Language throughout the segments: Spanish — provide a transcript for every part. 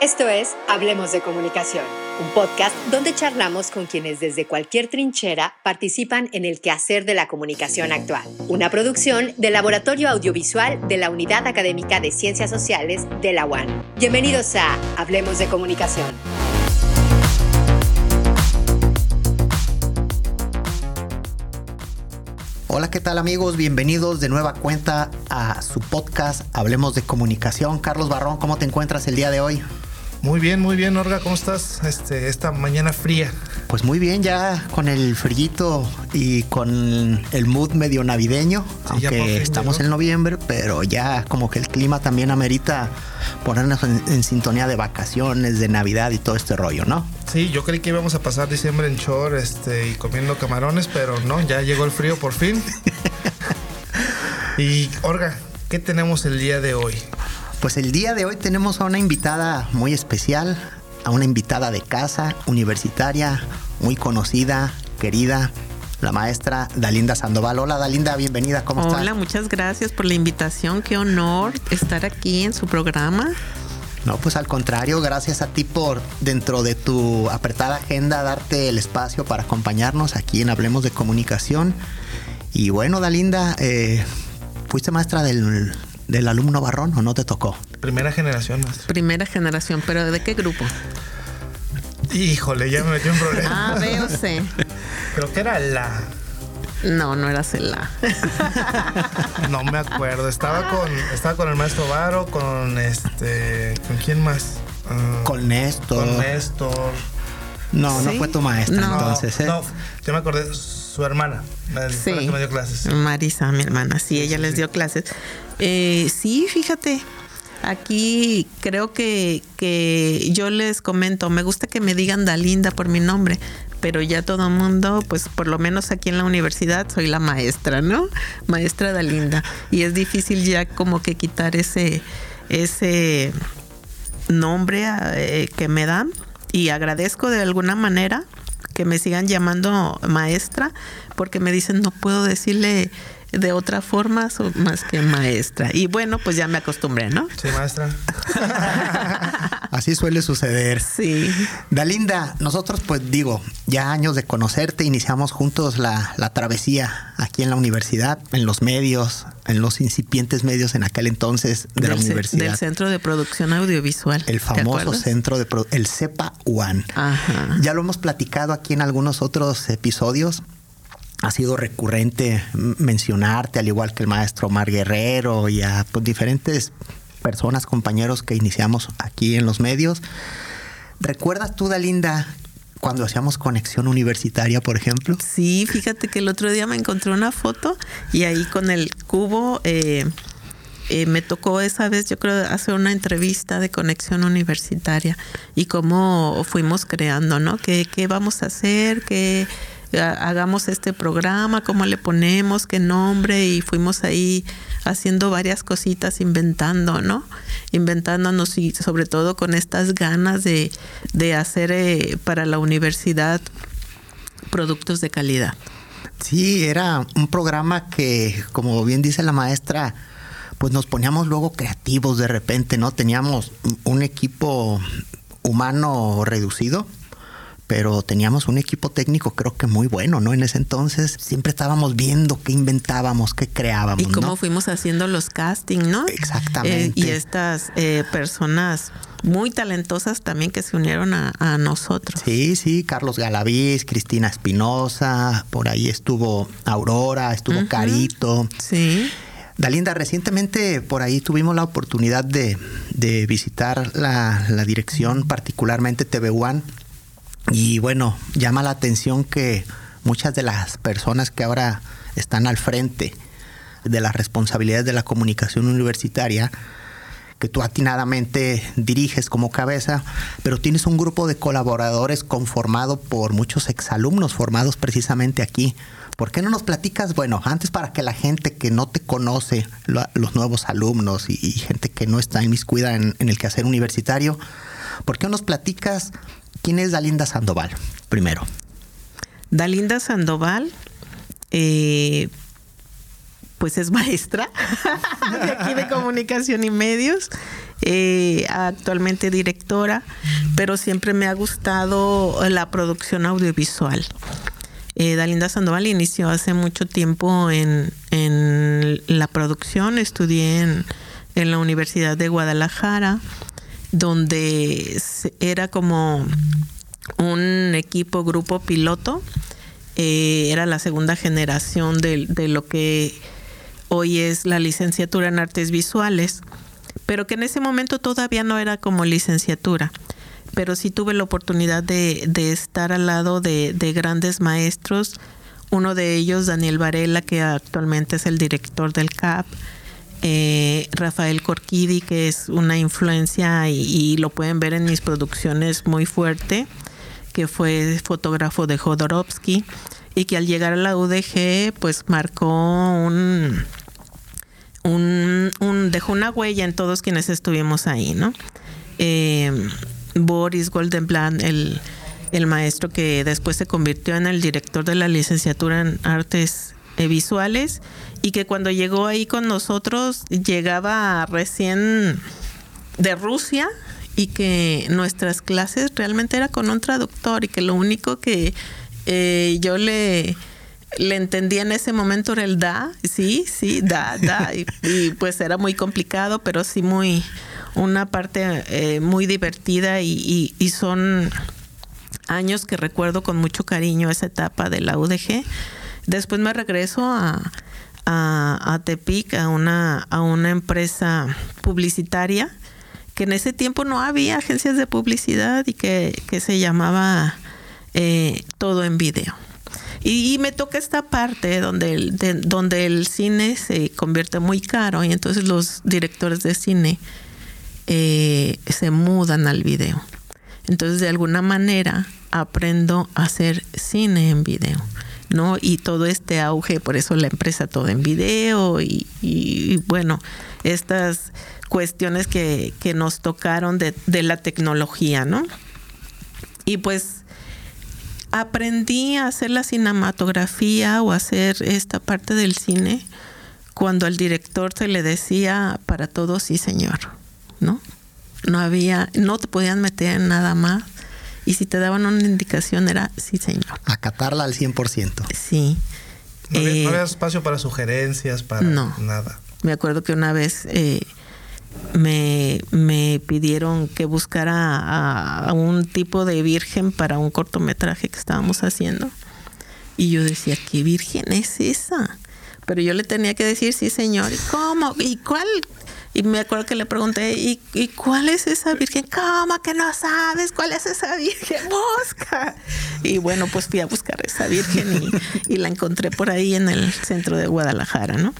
Esto es Hablemos de Comunicación, un podcast donde charlamos con quienes desde cualquier trinchera participan en el quehacer de la comunicación actual. Una producción del Laboratorio Audiovisual de la Unidad Académica de Ciencias Sociales de la UAN. Bienvenidos a Hablemos de Comunicación. Hola, ¿qué tal amigos? Bienvenidos de nueva cuenta a su podcast Hablemos de Comunicación. Carlos Barrón, ¿cómo te encuentras el día de hoy? Muy bien, muy bien, Orga, ¿cómo estás? Este, esta mañana fría. Pues muy bien, ya con el frillito y con el mood medio navideño, aunque estamos en noviembre, pero ya como que el clima también amerita ponernos en, sintonía de vacaciones, de Navidad y todo este rollo, ¿no? Sí, yo creí que íbamos a pasar diciembre en short este, y comiendo camarones, pero no, ya llegó el frío por fin. y Orga, ¿qué tenemos el día de hoy? Pues el día de hoy tenemos a una invitada muy especial, a una invitada de casa, universitaria, muy conocida, querida, la maestra Dalinda Sandoval. Hola Dalinda, bienvenida, ¿cómo estás? Hola, muchas gracias por la invitación, qué honor estar aquí en su programa. No, pues al contrario, gracias a ti por dentro de tu apretada agenda darte el espacio para acompañarnos aquí en Hablemos de Comunicación. Y bueno, Dalinda, eh, fuiste maestra del del alumno Barrón o no te tocó? Primera generación más. Primera generación, pero ¿de qué grupo? Híjole, ya me metí un problema. Ah, veo, sé. Creo que era la. No, no era la. no me acuerdo. Estaba con, estaba con el maestro Varo, con este. ¿Con quién más? Ah, con Néstor. Con Néstor. No, no fue tu maestra entonces, ¿eh? No, yo me acordé, su hermana, sí. que me dio clases. Marisa, mi hermana, sí, ella les dio clases. Eh, sí, fíjate, aquí creo que, que yo les comento, me gusta que me digan Dalinda por mi nombre, pero ya todo el mundo, pues por lo menos aquí en la universidad soy la maestra, ¿no? Maestra Dalinda. Y es difícil ya como que quitar ese, ese nombre eh, que me dan y agradezco de alguna manera que me sigan llamando maestra porque me dicen no puedo decirle de otra forma más que maestra. Y bueno, pues ya me acostumbré, ¿no? Sí, maestra. Así suele suceder. Sí. Dalinda, nosotros pues digo, ya años de conocerte, iniciamos juntos la, travesía aquí en la universidad, en los medios, en los incipientes medios en aquel entonces de la universidad. Del Centro de Producción Audiovisual. El famoso centro de el CEPA UAN. Ya lo hemos platicado aquí en algunos otros episodios ha sido recurrente mencionarte, al igual que el maestro Omar Guerrero y a pues, diferentes personas, compañeros que iniciamos aquí en los medios. ¿Recuerdas tú, Dalinda, cuando hacíamos conexión universitaria, por ejemplo? Sí, fíjate que el otro día me encontré una foto y ahí con el cubo eh, eh, me tocó esa vez, yo creo, hacer una entrevista de conexión universitaria y cómo fuimos creando, ¿no? ¿Qué, qué vamos a hacer? ¿Qué hagamos este programa, cómo le ponemos, qué nombre, y fuimos ahí haciendo varias cositas, inventando, ¿no? Inventándonos y sobre todo con estas ganas de, hacer eh, para la universidad productos de calidad. Sí, era un programa que, como bien dice la maestra, pues nos poníamos luego creativos de repente, ¿no? Teníamos un equipo humano reducido pero teníamos un equipo técnico creo que muy bueno, ¿no? En ese entonces siempre estábamos viendo qué inventábamos, qué creábamos. Y cómo fuimos haciendo los castings, ¿no? Exactamente. Eh, y estas eh, personas muy talentosas también que se unieron a, nosotros. Sí, sí, Carlos Galaviz, Cristina Espinosa, por ahí estuvo Aurora, estuvo Carito. Sí. Dalinda, recientemente por ahí tuvimos la oportunidad de, visitar la, la dirección, particularmente TV One y bueno, llama la atención que muchas de las personas que ahora están al frente de las responsabilidades de la comunicación universitaria, que tú atinadamente diriges como cabeza, pero tienes un grupo de colaboradores conformado por muchos exalumnos formados precisamente aquí. ¿Por qué no nos platicas? Bueno, antes para que la gente que no te conoce, los nuevos alumnos y, gente que no está inmiscuida en, en el quehacer universitario, ¿por qué no nos platicas ¿Quién es Dalinda Sandoval? Primero. Dalinda Sandoval, eh, pues es maestra de aquí de comunicación y medios eh, actualmente directora, pero siempre me ha gustado la producción audiovisual. Eh, Dalinda Sandoval inició hace mucho tiempo en, la producción, estudié en, la Universidad de Guadalajara, donde era como un equipo, grupo piloto, eh, era la segunda generación de, de lo que hoy es la licenciatura en artes visuales, pero que en ese momento todavía no era como licenciatura. Pero sí tuve la oportunidad de, estar al lado de, grandes maestros, uno de ellos Daniel Varela, que actualmente es el director del CAP, eh, Rafael Corquidi, que es una influencia y, lo pueden ver en mis producciones muy fuerte, que fue fotógrafo de Jodorowsky y que al llegar a la UDG pues marcó un, dejó una huella en todos quienes estuvimos ahí, ¿no? Eh, Boris Goldenblatt, el, el maestro que después se convirtió en el director de la licenciatura en artes visuales y que cuando llegó ahí con nosotros llegaba recién de Rusia y que nuestras clases realmente era con un traductor y que lo único que eh, yo le le entendía en ese momento era el da, sí, sí, da, da, y pues era muy complicado, pero sí muy, una parte eh, muy divertida y, son años que recuerdo con mucho cariño esa etapa de la UDG. Después me regreso a, a, Tepic, a una, a una empresa publicitaria, que en ese tiempo no había agencias de publicidad y que, se llamaba eh, Todo en Video. Y, me toca esta parte donde el, donde el cine se convierte muy caro y entonces los directores de cine eh, se mudan al video. Entonces, de alguna manera, aprendo a hacer cine en video. ¿No? Y todo este auge, por eso la empresa todo en video y, bueno, estas cuestiones que, nos tocaron de, de, la tecnología, ¿no? Y pues aprendí a hacer la cinematografía o hacer esta parte del cine cuando al director se le decía para todo sí señor. ¿no? No había, no te podían meter en nada más. Y si te daban una indicación era, sí, señor. Acatarla al 100%. Sí. No había, eh, espacio para sugerencias, para nada. Me acuerdo que una vez eh, me, me, pidieron que buscara a, un tipo de virgen para un cortometraje que estábamos haciendo. Y yo decía, ¿qué virgen es esa? Pero yo le tenía que decir, sí, señor. ¿Y cómo? ¿Y cuál? Y me acuerdo que le pregunté, ¿y, cuál es esa virgen? ¿Cómo que no sabes cuál es esa virgen? Busca. Y bueno, pues fui a buscar esa virgen y, la encontré por ahí en el centro de Guadalajara, ¿no?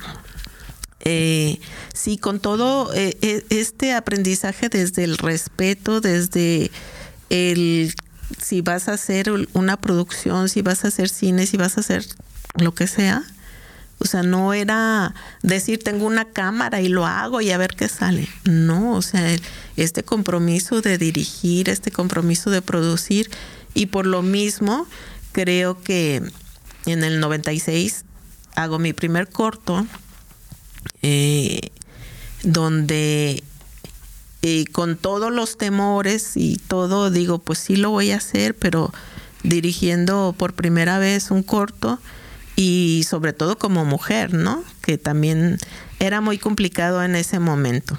Eh, sí, con todo eh, e, este aprendizaje desde el respeto, desde el si vas a hacer una producción, si vas a hacer cine, si vas a hacer lo que sea, o sea, no era decir tengo una cámara y lo hago y a ver qué sale. No, o sea, este compromiso de dirigir, este compromiso de producir y por lo mismo creo que en el 96 hago mi primer corto eh, donde eh, con todos los temores y todo digo pues sí lo voy a hacer pero dirigiendo por primera vez un corto y sobre todo como mujer, ¿no? Que también era muy complicado en ese momento.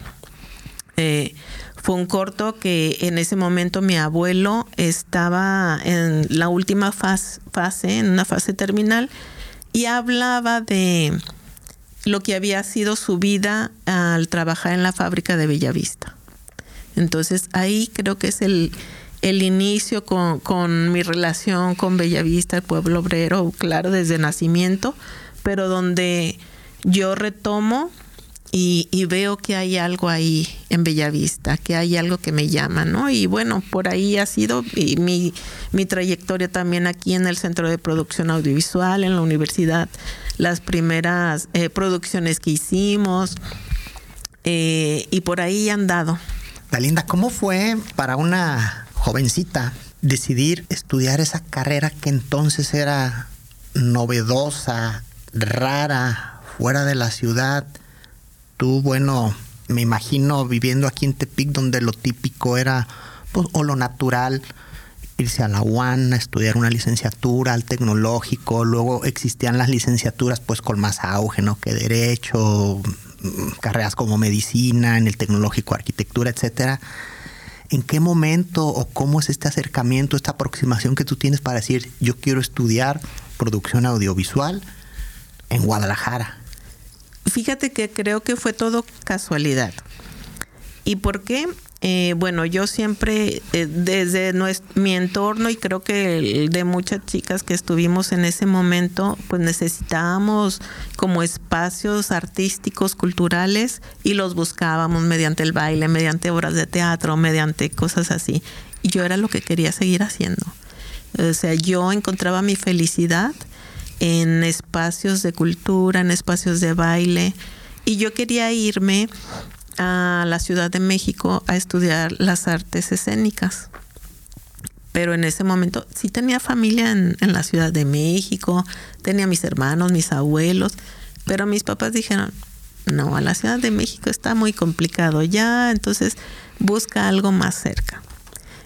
Eh, fue un corto que en ese momento mi abuelo estaba en la última fase, fase, en una fase terminal, y hablaba de lo que había sido su vida al trabajar en la fábrica de Bellavista. Entonces ahí creo que es el, el inicio con, mi relación con Bellavista, el pueblo obrero, claro, desde nacimiento, pero donde yo retomo y, veo que hay algo ahí en Bellavista, que hay algo que me llama, ¿no? Y bueno, por ahí ha sido mi, mi trayectoria también aquí en el Centro de Producción Audiovisual, en la universidad, las primeras eh, producciones que hicimos, eh, y por ahí han dado. Dalinda, ¿cómo fue para una jovencita, decidir estudiar esa carrera que entonces era novedosa, rara, fuera de la ciudad. Tú, bueno, me imagino viviendo aquí en Tepic donde lo típico era pues, o lo natural irse a la UAN a estudiar una licenciatura al tecnológico, luego existían las licenciaturas pues con más auge, ¿no? Que derecho, mm, carreras como medicina, en el tecnológico, arquitectura, etcétera. ¿En qué momento o cómo es este acercamiento, esta aproximación que tú tienes para decir, yo quiero estudiar producción audiovisual en Guadalajara? Fíjate que creo que fue todo casualidad. ¿Y por qué? Eh, bueno, yo siempre, eh, desde mi entorno y creo que de muchas chicas que estuvimos en ese momento, pues necesitábamos como espacios artísticos, culturales, y los buscábamos mediante el baile, mediante obras de teatro, mediante cosas así. Y yo era lo que quería seguir haciendo. O sea, yo encontraba mi felicidad en espacios de cultura, en espacios de baile, y yo quería irme a la Ciudad de México a estudiar las artes escénicas. Pero en ese momento sí tenía familia en, la Ciudad de México, tenía mis hermanos, mis abuelos, pero mis papás dijeron, no, a la Ciudad de México está muy complicado ya, entonces busca algo más cerca.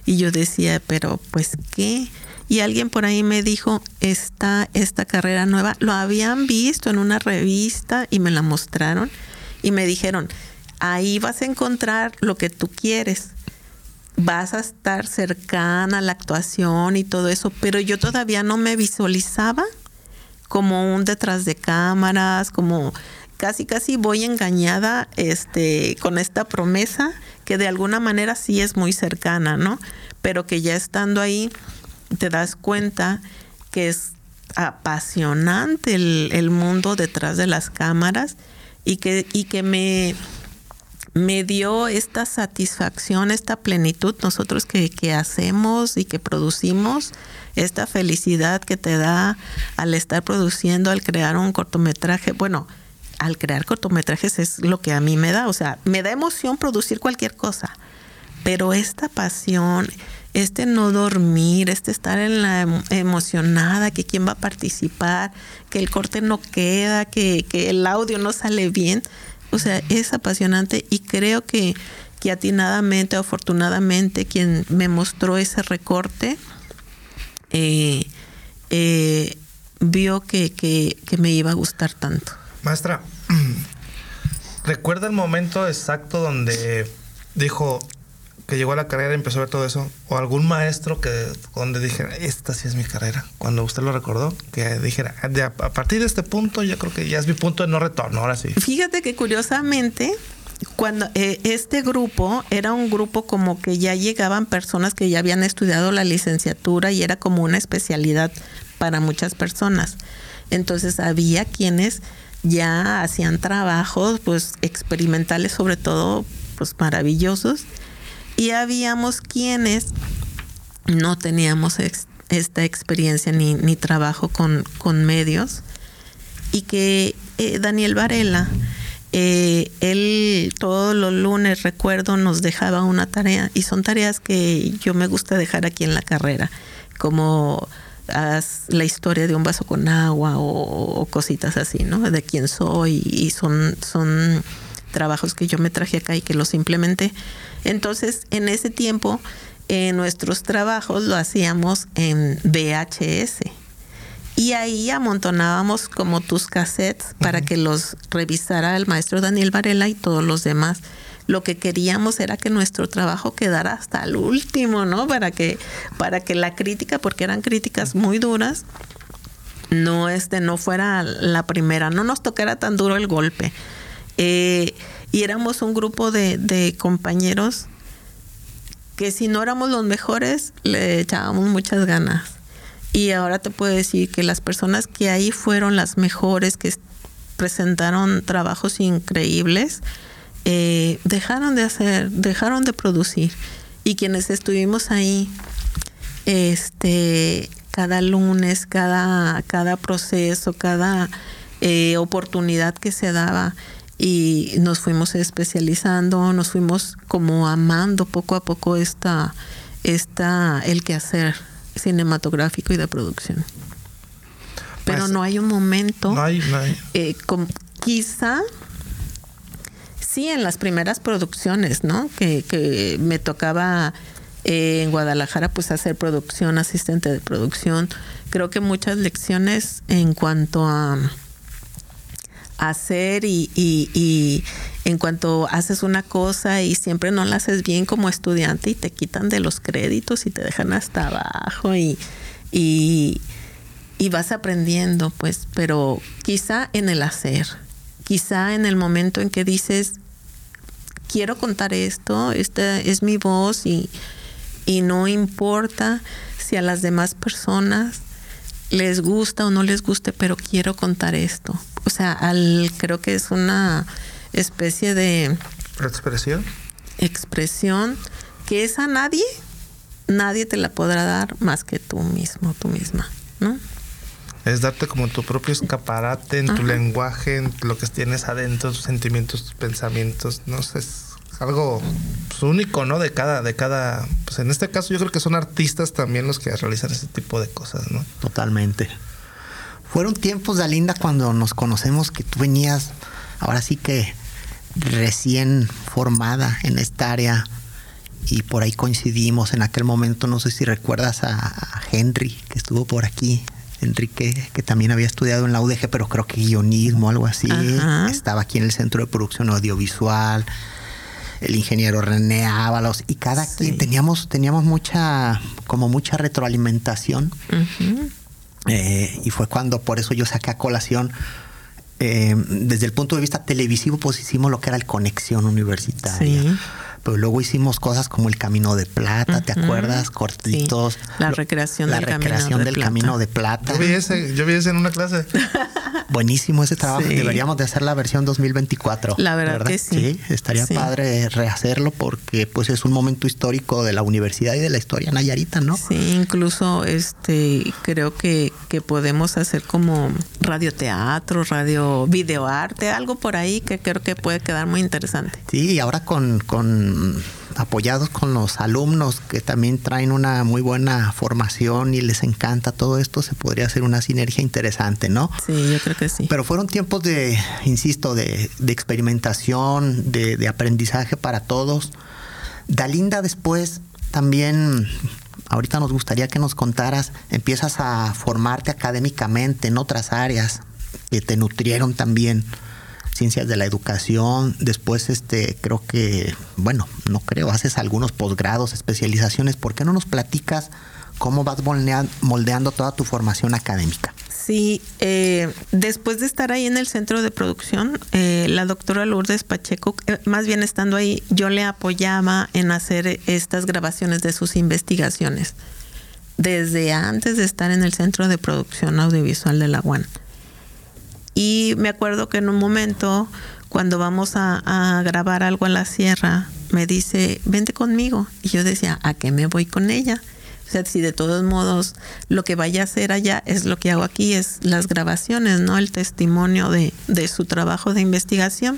Y yo decía, pero pues qué. Y alguien por ahí me dijo, está esta carrera nueva, lo habían visto en una revista y me la mostraron y me dijeron, ahí vas a encontrar lo que tú quieres. Vas a estar cercana a la actuación y todo eso, pero yo todavía no me visualizaba como un detrás de cámaras, como casi casi voy engañada este con esta promesa que de alguna manera sí es muy cercana, ¿no? Pero que ya estando ahí te das cuenta que es apasionante el, mundo detrás de las cámaras y que, y que me, me dio esta satisfacción, esta plenitud, nosotros que, hacemos y que producimos, esta felicidad que te da al estar produciendo, al crear un cortometraje. Bueno, al crear cortometrajes es lo que a mí me da, o sea, me da emoción producir cualquier cosa, pero esta pasión, este no dormir, este estar en la emocionada, que quién va a participar, que el corte no queda, que, que el audio no sale bien, o sea, es apasionante y creo que, que atinadamente afortunadamente quien me mostró ese recorte eh, eh, vio que, que me iba a gustar tanto. Maestra, ¿recuerda el momento exacto donde dijo, que llegó a la carrera y empezó a ver todo eso? ¿O algún maestro que donde dijera, esta sí es mi carrera? Cuando usted lo recordó, que dijera, a partir de este punto yo creo que ya es mi punto de no retorno, ahora sí. Fíjate que curiosamente, cuando eh, este grupo era un grupo como que ya llegaban personas que ya habían estudiado la licenciatura y era como una especialidad para muchas personas. Entonces había quienes ya hacían trabajos pues experimentales sobre todo pues maravillosos y habíamos quienes no teníamos esta experiencia ni, ni trabajo con, con, medios y que eh, Daniel Varela, eh, él todos los lunes, recuerdo, nos dejaba una tarea y son tareas que yo me gusta dejar aquí en la carrera, como la historia de un vaso con agua o, cositas así, ¿no? De quién soy y son, son trabajos que yo me traje acá y que los implementé. Entonces, en ese tiempo, eh, nuestros trabajos lo hacíamos en VHS. Y ahí amontonábamos como tus cassettes para que los revisara el maestro Daniel Varela y todos los demás. Lo que queríamos era que nuestro trabajo quedara hasta el último, ¿no? Para que, para que la crítica, porque eran críticas muy duras, no, este, no fuera la primera, no nos tocara tan duro el golpe. Eh, y éramos un grupo de, compañeros que si no éramos los mejores, le echábamos muchas ganas. Y ahora te puedo decir que las personas que ahí fueron las mejores, que presentaron trabajos increíbles, eh, dejaron de hacer, dejaron de producir. Y quienes estuvimos ahí, este, cada lunes, cada, cada proceso, cada eh, oportunidad que se daba, y nos fuimos especializando, nos fuimos como amando poco a poco esta, esta el quehacer cinematográfico y de producción. Pero pues, no hay un momento, no hay, eh, quizá sí, en las primeras producciones, ¿no? Que, que me tocaba eh, en Guadalajara, pues hacer producción, asistente de producción. Creo que muchas lecciones en cuanto a hacer y, y, en cuanto haces una cosa y siempre no la haces bien como estudiante y te quitan de los créditos y te dejan hasta abajo y, y, y vas aprendiendo, pues, pero quizá en el hacer, quizá en el momento en que dices, quiero contar esto, esta es mi voz y, y no importa si a las demás personas les gusta o no les guste, pero quiero contar esto. O sea, al, creo que es una especie de expresión. Expresión que es a nadie, nadie te la podrá dar más que tú mismo, tú misma, ¿no? Es darte como tu propio escaparate en Ajá. tu lenguaje, en lo que tienes adentro, tus sentimientos, tus pensamientos, no sé, es algo pues, único, ¿no? De cada, de cada, pues en este caso yo creo que son artistas también los que realizan ese tipo de cosas, ¿no? Totalmente. Fueron tiempos de Alinda cuando nos conocemos que tú venías, ahora sí que recién formada en esta área y por ahí coincidimos en aquel momento, no sé si recuerdas a, a Henry que estuvo por aquí, Enrique, que también había estudiado en la UDG, pero creo que guionismo, algo así. Ajá. Estaba aquí en el Centro de Producción Audiovisual, el ingeniero René Ábalos, y cada sí. quien teníamos, teníamos mucha, como mucha retroalimentación. Uh -huh. Eh, y fue cuando por eso yo saqué a colación. Eh, desde el punto de vista televisivo, pues hicimos lo que era el conexión universitaria. Sí pero luego hicimos cosas como el Camino de Plata, uh -huh. ¿te acuerdas? Cortitos. Sí. La recreación, la del, recreación camino del de Camino de Plata. Yo vi ese, yo vi ese en una clase. Buenísimo ese trabajo. Sí. Deberíamos de hacer la versión 2024. La verdad, ¿verdad? que sí. sí estaría sí. padre rehacerlo porque pues es un momento histórico de la universidad y de la historia nayarita, ¿no? Sí, incluso este creo que, que podemos hacer como radioteatro, radio videoarte, algo por ahí que creo que puede quedar muy interesante. Sí, y ahora con, con apoyados con los alumnos que también traen una muy buena formación y les encanta todo esto, se podría hacer una sinergia interesante, ¿no? Sí, yo creo que sí. Pero fueron tiempos de, insisto, de, de experimentación, de, de, aprendizaje para todos. Dalinda después también, ahorita nos gustaría que nos contaras, empiezas a formarte académicamente en otras áreas que te nutrieron también ciencias de la educación, después este creo que, bueno, no creo, haces algunos posgrados, especializaciones, ¿por qué no nos platicas cómo vas moldeando toda tu formación académica? Sí, eh, después de estar ahí en el centro de producción, eh, la doctora Lourdes Pacheco, eh, más bien estando ahí, yo le apoyaba en hacer estas grabaciones de sus investigaciones, desde antes de estar en el centro de producción audiovisual de la UAN. Y me acuerdo que en un momento, cuando vamos a, grabar algo en la sierra, me dice, vente conmigo. Y yo decía, ¿a qué me voy con ella? O sea, si de todos modos lo que vaya a hacer allá es lo que hago aquí, es las grabaciones, ¿no? El testimonio de, de su trabajo de investigación.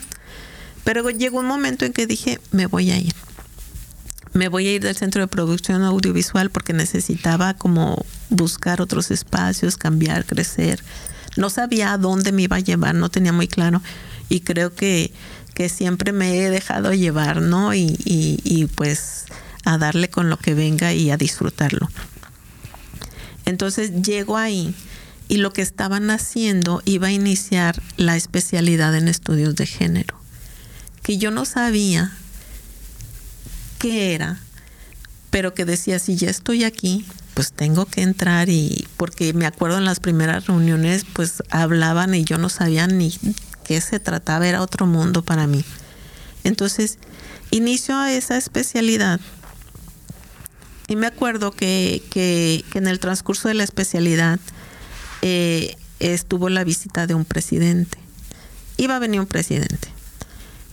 Pero llegó un momento en que dije, me voy a ir. Me voy a ir del centro de producción audiovisual porque necesitaba como buscar otros espacios, cambiar, crecer no sabía a dónde me iba a llevar, no tenía muy claro. Y creo que, que siempre me he dejado llevar, ¿no? Y, y, y pues a darle con lo que venga y a disfrutarlo. Entonces llego ahí y lo que estaban haciendo iba a iniciar la especialidad en estudios de género, que yo no sabía qué era, pero que decía, si ya estoy aquí, pues tengo que entrar y porque me acuerdo en las primeras reuniones pues hablaban y yo no sabía ni qué se trataba, era otro mundo para mí. Entonces, inicio esa especialidad y me acuerdo que, que, que en el transcurso de la especialidad eh, estuvo la visita de un presidente. Iba a venir un presidente.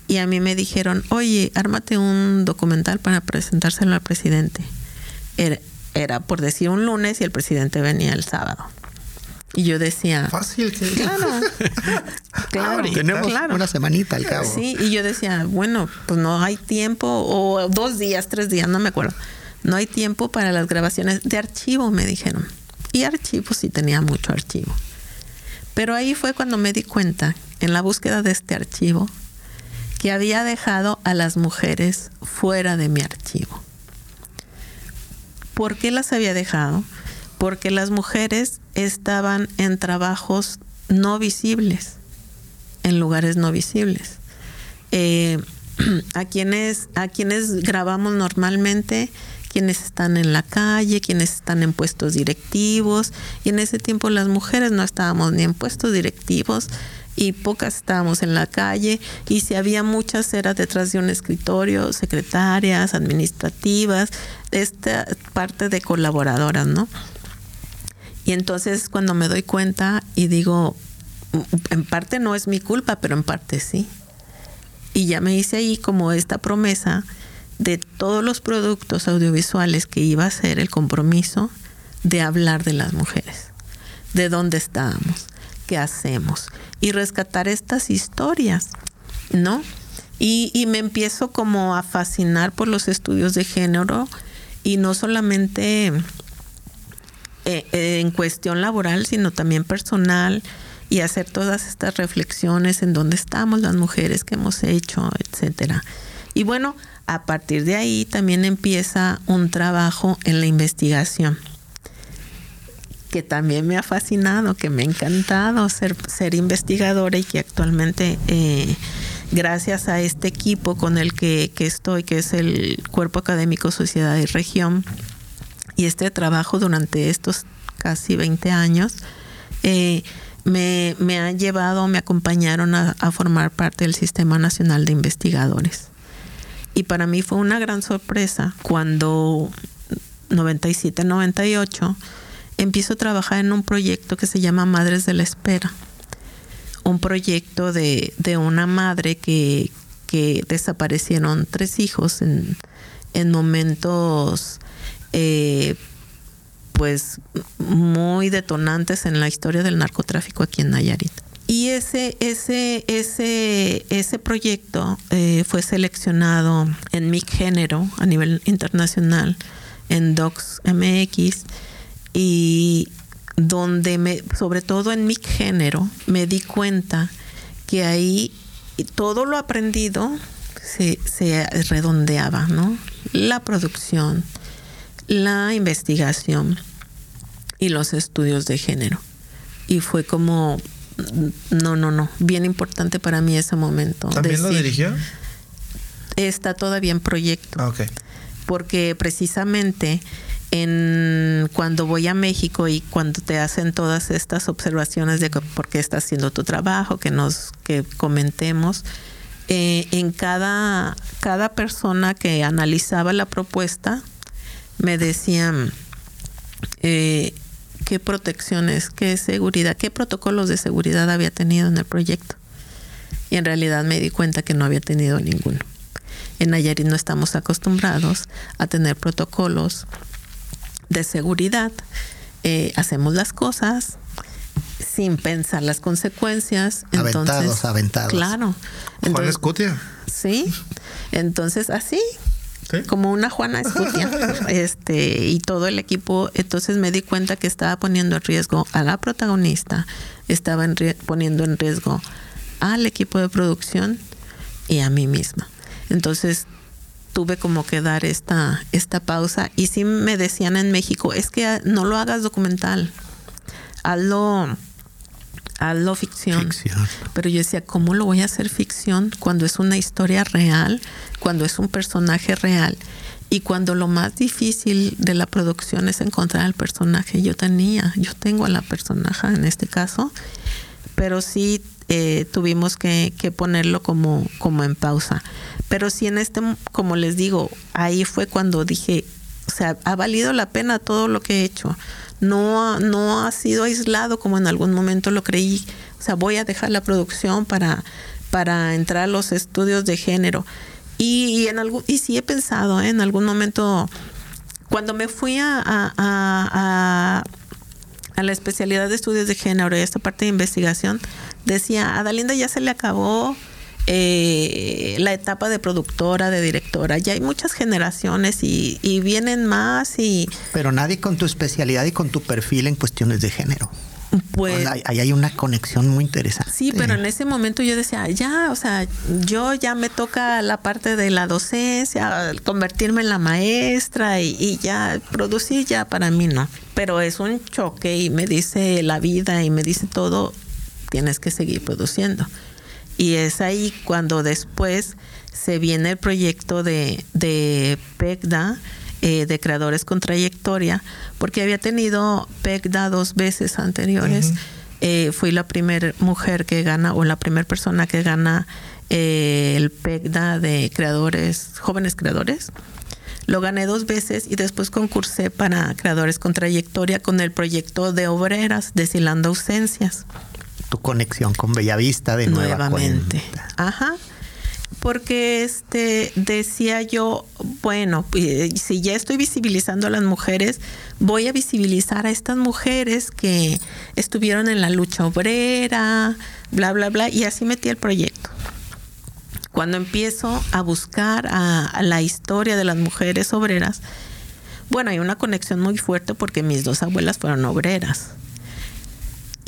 Y a mí me dijeron, oye, ármate un documental para presentárselo al presidente. Era, era por decir un lunes y el presidente venía el sábado. Y yo decía. Fácil, que Claro. claro. Tenemos claro. una semanita al cabo. Sí, y yo decía, bueno, pues no hay tiempo, o dos días, tres días, no me acuerdo. No hay tiempo para las grabaciones de archivo, me dijeron. Y archivo sí tenía mucho archivo. Pero ahí fue cuando me di cuenta, en la búsqueda de este archivo, que había dejado a las mujeres fuera de mi archivo. ¿Por qué las había dejado? Porque las mujeres estaban en trabajos no visibles, en lugares no visibles. Eh, a quienes, a quienes grabamos normalmente, quienes están en la calle, quienes están en puestos directivos, y en ese tiempo las mujeres no estábamos ni en puestos directivos y pocas estábamos en la calle y si había muchas era detrás de un escritorio, secretarias, administrativas, esta parte de colaboradoras, ¿no? Y entonces cuando me doy cuenta y digo, en parte no es mi culpa, pero en parte sí. Y ya me hice ahí como esta promesa de todos los productos audiovisuales que iba a ser el compromiso de hablar de las mujeres, de dónde estábamos, qué hacemos y rescatar estas historias, ¿no? Y, me empiezo como a fascinar por los estudios de género y no solamente eh, eh, en cuestión laboral, sino también personal y hacer todas estas reflexiones en dónde estamos las mujeres que hemos hecho, etcétera. Y bueno, a partir de ahí también empieza un trabajo en la investigación que también me ha fascinado, que me ha encantado ser, investigadora y que actualmente eh, gracias a este equipo con el que, estoy, que es el Cuerpo Académico Sociedad y Región, y este trabajo durante estos casi 20 años, eh, me, me han llevado, me acompañaron a, a formar parte del Sistema Nacional de Investigadores. Y para mí fue una gran sorpresa cuando 97-98 empiezo a trabajar en un proyecto que se llama Madres de la Espera. Un proyecto de, una madre que, desaparecieron tres hijos en, momentos eh, pues muy detonantes en la historia del narcotráfico aquí en Nayarit. Y ese, ese, ese, ese proyecto eh, fue seleccionado en mi género a nivel internacional, en Docs MX, y donde me, sobre todo en mi género, me di cuenta que ahí todo lo aprendido se, se redondeaba, ¿no? La producción, la investigación y los estudios de género. Y fue como no, no, no. Bien importante para mí ese momento. ¿También lo dirigió? Está todavía en proyecto. Ah, ok. Porque precisamente en cuando voy a México y cuando te hacen todas estas observaciones de por qué estás haciendo tu trabajo, que nos que comentemos, eh, en cada, cada persona que analizaba la propuesta me decían eh, qué protecciones, qué seguridad, qué protocolos de seguridad había tenido en el proyecto. Y en realidad me di cuenta que no había tenido ninguno. En Nayarit no estamos acostumbrados a tener protocolos de seguridad. Eh, hacemos las cosas sin pensar las consecuencias. Aventados, aventados. Claro. Juan Escutia. Sí. Entonces, así, como una Juana Escutia, este, y todo el equipo. Entonces me di cuenta que estaba poniendo en riesgo a la protagonista, estaba poniendo en riesgo al equipo de producción y a mí misma. Entonces tuve como que dar esta, esta pausa y sí me decían en México, es que no lo hagas documental, hazlo hazlo ficción. Pero yo decía, ¿cómo lo voy a hacer ficción cuando es una historia real, cuando es un personaje real? Y cuando lo más difícil de la producción es encontrar al personaje, yo tenía, yo tengo a la personaje en este caso, pero sí eh, tuvimos que, que, ponerlo como, como en pausa. Pero sí en este, como les digo, ahí fue cuando dije, o sea, ha valido la pena todo lo que he hecho no, no ha sido aislado como en algún momento lo creí. O sea, voy a dejar la producción para, para entrar a los estudios de género. Y, en algún, y sí he pensado ¿eh? en algún momento, cuando me fui a, a, a, a, la especialidad de estudios de género y esta parte de investigación, decía, a Dalinda ya se le acabó eh, la etapa de productora, de directora. Ya hay muchas generaciones y, y, vienen más y... Pero nadie con tu especialidad y con tu perfil en cuestiones de género. Pues ahí hay una conexión muy interesante. Sí, pero en ese momento yo decía, ya, o sea, yo ya me toca la parte de la docencia, convertirme en la maestra y, y ya producir ya para mí no. Pero es un choque y me dice la vida y me dice todo, tienes que seguir produciendo. Y es ahí cuando después se viene el proyecto de, de PECDA, eh, de creadores con trayectoria, porque había tenido PECDA dos veces anteriores. Eh, fui la primera mujer que gana o la primera persona que gana eh, el PECDA de creadores, jóvenes creadores. Lo gané dos veces y después concursé para creadores con trayectoria con el proyecto de obreras, Deshilando Ausencias. Tu conexión con Bellavista de Nuevamente. Ajá porque este decía yo, bueno, eh, si ya estoy visibilizando a las mujeres, voy a visibilizar a estas mujeres que estuvieron en la lucha obrera, bla, bla, bla, y así metí el proyecto. Cuando empiezo a buscar a, la historia de las mujeres obreras, bueno, hay una conexión muy fuerte porque mis dos abuelas fueron obreras.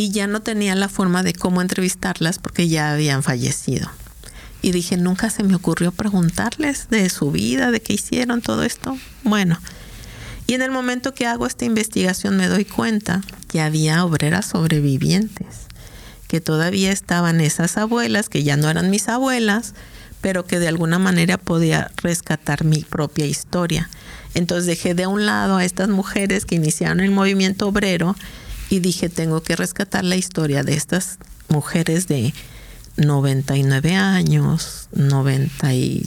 Y ya no tenía la forma de cómo entrevistarlas porque ya habían fallecido. Y dije, nunca se me ocurrió preguntarles de su vida, de qué hicieron todo esto. Bueno, y en el momento que hago esta investigación me doy cuenta que había obreras sobrevivientes, que todavía estaban esas abuelas, que ya no eran mis abuelas, pero que de alguna manera podía rescatar mi propia historia. Entonces dejé de un lado a estas mujeres que iniciaron el movimiento obrero y dije, tengo que rescatar la historia de estas mujeres de 99 años, 90 y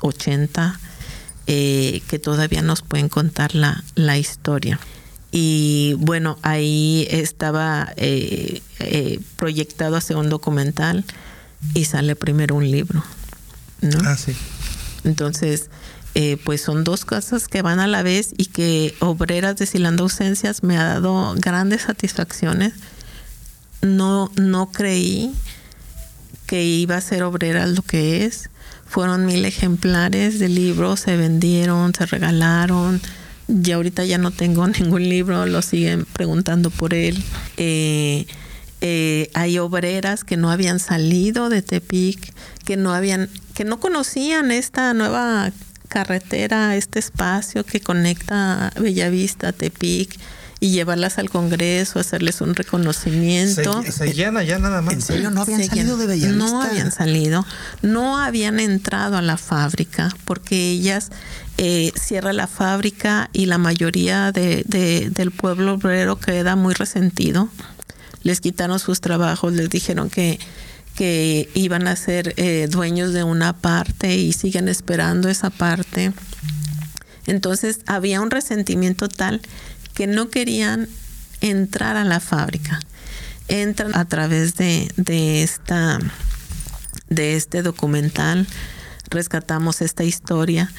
80, eh, que todavía nos pueden contar la, la historia. Y bueno, ahí estaba eh, eh, proyectado hacia un documental y sale primero un libro. ¿no? Ah, sí. Entonces, pues son dos cosas que van a la vez y que Obreras Deshilando Ausencias me ha dado grandes satisfacciones. No, no creí que iba a ser obrera lo que es. Fueron mil ejemplares de libros, se vendieron, se regalaron. Ya ahorita ya no tengo ningún libro, lo siguen preguntando por él. Eh, eh, hay obreras que no habían salido de Tepic, que no habían, que no conocían esta nueva carretera, este espacio que conecta Bellavista a Tepic y llevarlas al Congreso, hacerles un reconocimiento. ¿En serio no habían salido de Bellavista? No habían salido, no habían entrado a la fábrica porque ellas eh, cierra la fábrica y la mayoría de, del pueblo obrero queda muy resentido. Les quitaron sus trabajos, les dijeron que que iban a ser eh, dueños de una parte y siguen esperando esa parte. Entonces había un resentimiento tal que no querían entrar a la fábrica. Entran a través de, este documental, rescatamos esta historia.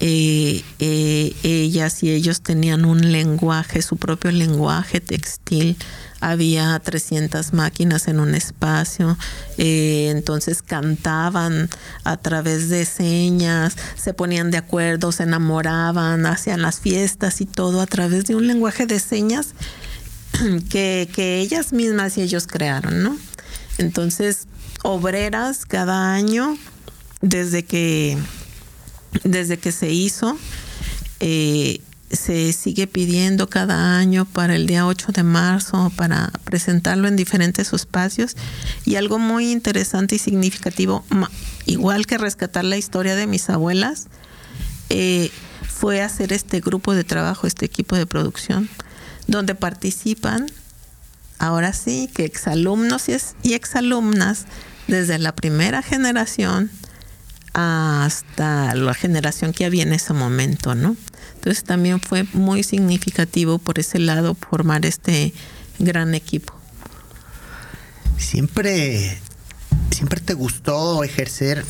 Eh, eh, ellas y ellos tenían un lenguaje, su propio lenguaje textil, había 300 máquinas en un espacio, eh, entonces cantaban a través de señas, se ponían de acuerdo, se enamoraban, hacían las fiestas y todo a través de un lenguaje de señas que, que ellas mismas y ellos crearon, ¿no? Entonces, obreras cada año, desde que, desde que se hizo, eh, se sigue pidiendo cada año para el día 8 de marzo para presentarlo en diferentes espacios. Y algo muy interesante y significativo, igual que rescatar la historia de mis abuelas, eh, fue hacer este grupo de trabajo, este equipo de producción, donde participan, ahora sí, que exalumnos y exalumnas desde la primera generación hasta la generación que había en ese momento, ¿no? Entonces también fue muy significativo por ese lado formar este gran equipo. Siempre, siempre te gustó ejercer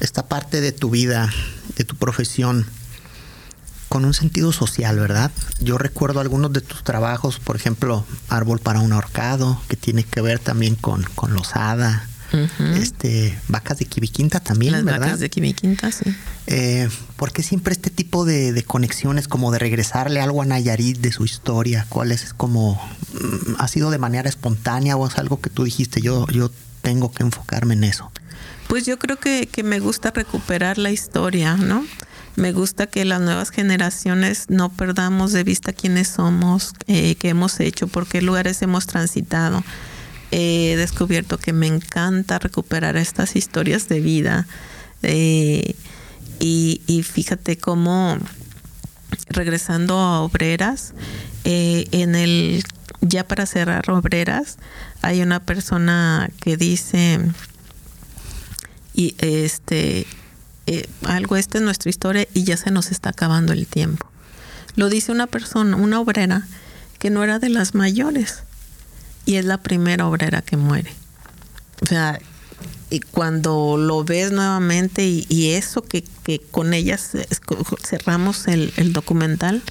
esta parte de tu vida, de tu profesión, con un sentido social, ¿verdad? Yo recuerdo algunos de tus trabajos, por ejemplo, Árbol para un ahorcado, que tiene que ver también con, con Este, vacas de Quibiquinta también, Las ¿verdad? vacas de Quimiquinta, sí. Eh, ¿Por qué siempre este tipo de, de conexiones, como de regresarle algo a Nayarit de su historia? ¿Cuál es como, mm, ha sido de manera espontánea o es algo que tú dijiste, yo, yo tengo que enfocarme en eso? Pues yo creo que, que me gusta recuperar la historia, ¿no? Me gusta que las nuevas generaciones no perdamos de vista quiénes somos, eh, qué hemos hecho, por qué lugares hemos transitado. He descubierto que me encanta recuperar estas historias de vida. eh, y, fíjate cómo, regresando a Obreras, eh, en el, ya para cerrar Obreras, hay una persona que dice, y este eh, algo esta es nuestra historia y ya se nos está acabando el tiempo lo dice una persona una obrera que no era de las mayores y es la primera obrera que muere o sea y cuando lo ves nuevamente y, eso que, que con ellas cerramos el, el documental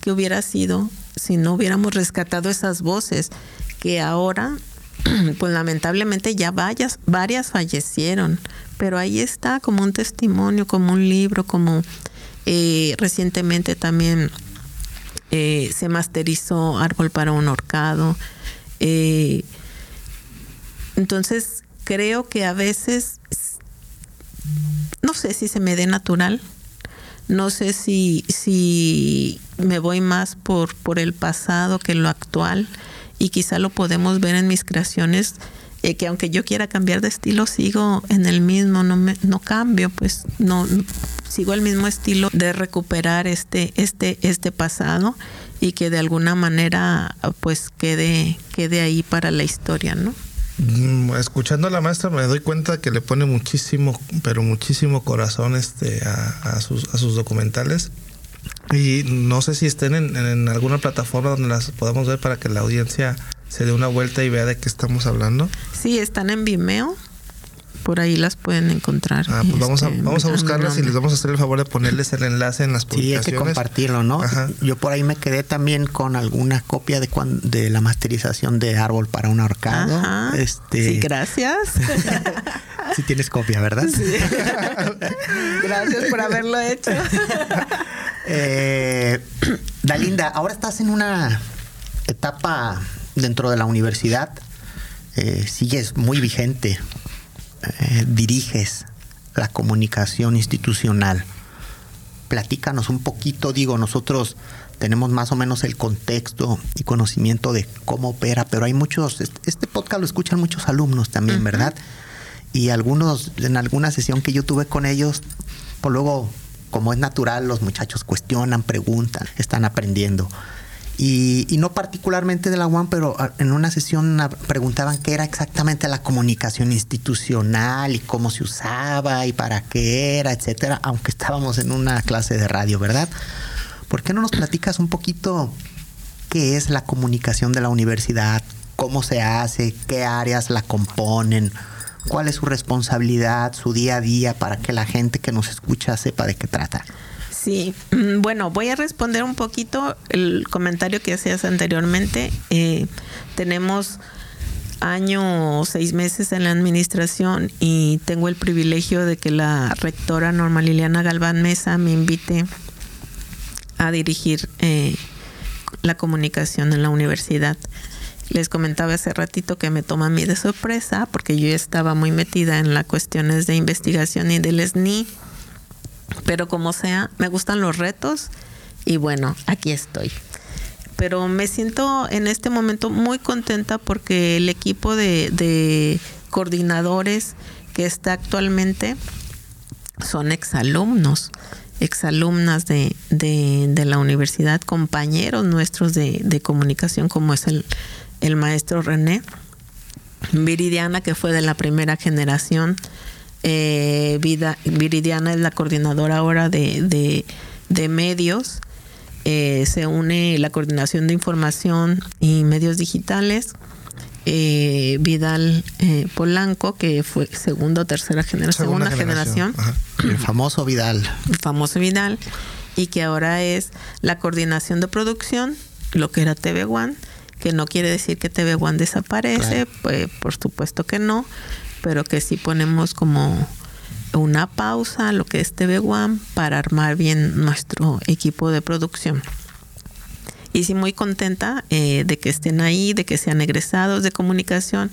que hubiera sido si no hubiéramos rescatado esas voces que ahora pues lamentablemente ya varias, varias fallecieron, pero ahí está como un testimonio, como un libro, como eh, recientemente también eh, se masterizó Árbol para un Horcado. Eh, entonces creo que a veces, no sé si se me dé natural, no sé si, si me voy más por, por el pasado que lo actual y quizá lo podemos ver en mis creaciones eh, que aunque yo quiera cambiar de estilo sigo en el mismo no me, no cambio pues no sigo el mismo estilo de recuperar este este este pasado y que de alguna manera pues quede quede ahí para la historia no Mm, Escuchando a la maestra me doy cuenta que le pone muchísimo, pero muchísimo corazón este a, a sus, a sus documentales. Y no sé si estén en, en alguna plataforma donde las podamos ver para que la audiencia se dé una vuelta y vea de qué estamos hablando. sí están en Vimeo por ahí las pueden encontrar Ah, pues vamos a, este, vamos a buscarlas y les vamos a hacer el favor de ponerles el enlace en las Sí, hay que publicaciones. compartirlo, ¿no? Ajá. Yo por ahí me quedé también con alguna copia de cuan- de la masterización de Árbol para un ahorcado. Ajá. Este, sí gracias sí tienes copia, ¿verdad? gracias por haberlo hecho Eh, Dalinda, ahora estás en una etapa dentro de la universidad, eh, sigues muy vigente, eh, diriges la comunicación institucional. Platícanos un poquito, digo, nosotros tenemos más o menos el contexto y conocimiento de cómo opera, pero hay muchos, este- este podcast lo escuchan muchos alumnos también, ¿verdad? Y algunos, en alguna sesión que yo tuve con ellos, pues luego, como es natural, los muchachos cuestionan, preguntan, están aprendiendo. Y, y no particularmente de la UAM, pero en una sesión preguntaban qué era exactamente la comunicación institucional y cómo se usaba y para qué era, etcétera, aunque estábamos en una clase de radio, ¿verdad? ¿Por qué no nos platicas un poquito qué es la comunicación de la universidad, cómo se hace, qué áreas la componen, cuál es su responsabilidad, su día a día, para que la gente que nos escucha sepa de qué trata? Sí, mm, bueno, voy a responder un poquito el comentario que hacías anteriormente. Eh, tenemos año o seis meses en la administración y tengo el privilegio de que la rectora Norma Liliana Galván Mesa me invite a dirigir eh, la comunicación en la universidad. Les comentaba hace ratito que me toma a mí de sorpresa porque yo estaba muy metida en las cuestiones de investigación y del SNI pero como sea, me gustan los retos y bueno, aquí estoy. Pero me siento en este momento muy contenta porque el equipo de, coordinadores que está actualmente son exalumnos, exalumnas de, de, de la universidad, compañeros nuestros de, de comunicación como es el, el maestro René, Viridiana que fue de la primera generación, eh, Vida, Viridiana es la coordinadora ahora de, de, de medios. Eh, se une la coordinación de información y medios digitales. Eh, Vidal eh, Polanco, que fue segunda o tercera generación, segunda, generación. El famoso Vidal. el famoso Vidal, y que ahora es la coordinación de producción, lo que era TV One, que no quiere decir que TV One desaparece, pues por supuesto que no, pero que sí ponemos como una pausa lo que es TV One para armar bien nuestro equipo de producción. Y sí muy contenta eh, de que estén ahí, de que sean egresados de comunicación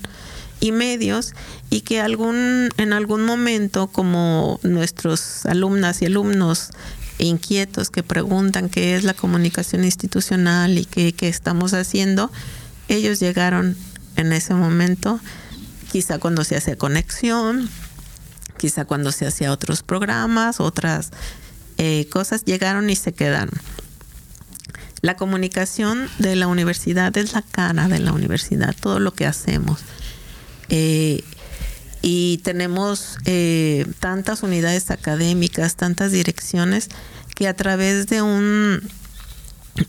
y medios y que algún en algún momento como nuestros alumnas y alumnos inquietos que preguntan qué es la comunicación institucional y qué, qué estamos haciendo, ellos llegaron en ese momento, quizá cuando se hacía conexión, quizá cuando se hacía otros programas, otras eh, cosas, llegaron y se quedaron. La comunicación de la universidad es la cara de la universidad, todo lo que hacemos. Eh, y tenemos eh, tantas unidades académicas, tantas direcciones, que a través de un,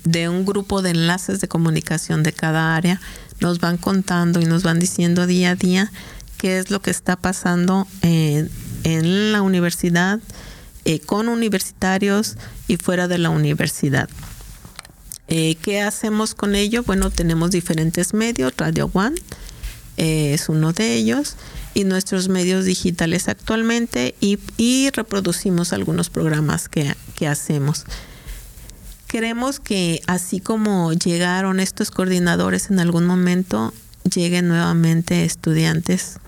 de un grupo de enlaces de comunicación de cada área nos van contando y nos van diciendo día a día qué es lo que está pasando en, la universidad, eh, con universitarios y fuera de la universidad. Eh, ¿Qué hacemos con ello? Bueno, tenemos diferentes medios, Radio One eh, es uno de ellos, y nuestros medios digitales actualmente, y, reproducimos algunos programas que, que hacemos. Queremos que así como llegaron estos coordinadores en algún momento, lleguen nuevamente estudiantes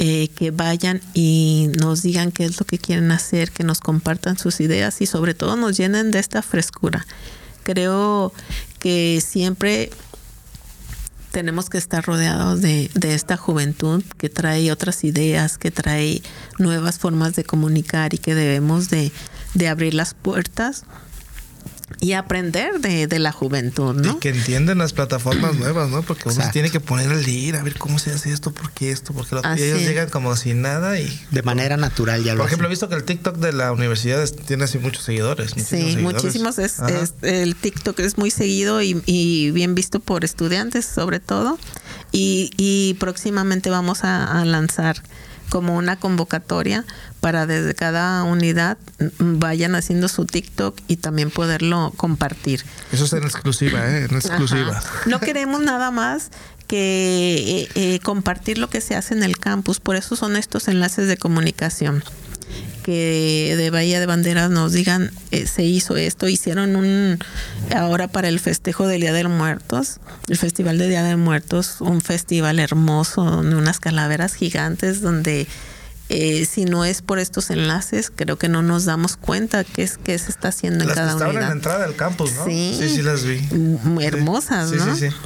eh, que vayan y nos digan qué es lo que quieren hacer, que nos compartan sus ideas y sobre todo nos llenen de esta frescura. Creo que siempre tenemos que estar rodeados de, de, esta juventud que trae otras ideas, que trae nuevas formas de comunicar y que debemos de, de abrir las puertas y aprender de, de, la juventud, ¿no? Y que entienden las plataformas nuevas, ¿no? Porque uno tiene que poner al día, a ver cómo se hace esto, por qué esto, porque los, ellos llegan como sin nada y... De manera natural ya lo Por ejemplo, he visto que el TikTok de la universidad tiene así muchos seguidores. sí, muchísimos. Es, el TikTok es muy seguido y, y, bien visto por estudiantes sobre todo. Y, y próximamente vamos a, a lanzar como una convocatoria para desde cada unidad vayan haciendo su TikTok y también poderlo compartir. Eso es en exclusiva, ¿eh? En exclusiva. No queremos nada más que eh, eh, compartir lo que se hace en el campus, por eso son estos enlaces de comunicación que de Bahía de Banderas nos digan eh, se hizo esto, hicieron un ahora para el festejo del Día de los Muertos, el Festival de Día de Muertos, un festival hermoso donde unas calaveras gigantes donde eh, si no es por estos enlaces, creo que no nos damos cuenta qué es que se está haciendo en cada estaban unidad. en la entrada del campus, ¿no? Sí, sí, sí las vi. Hermosas, sí, ¿no? Sí, sí,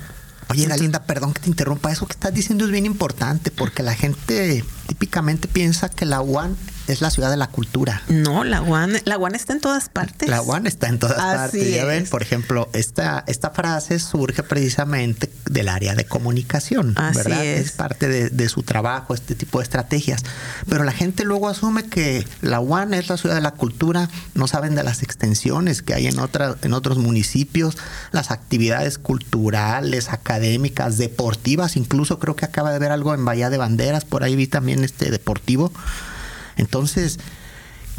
Oye, Dalinda, perdón que te interrumpa. Eso que estás diciendo es bien importante porque la gente típicamente piensa que la UAN es la ciudad de la cultura. No, la UAN, la UAN está en todas partes. La UAN está en todas partes. Ya ven, por ejemplo, esta, esta frase surge precisamente del área de comunicación, Así ¿verdad? Es. parte de, de, su trabajo, este tipo de estrategias. Pero la gente luego asume que la UAN es la ciudad de la cultura, no saben de las extensiones que hay en, otra, en otros municipios, las actividades culturales, académicas, deportivas, incluso creo que acaba de ver algo en Bahía de Banderas, por ahí vi también este deportivo. Entonces,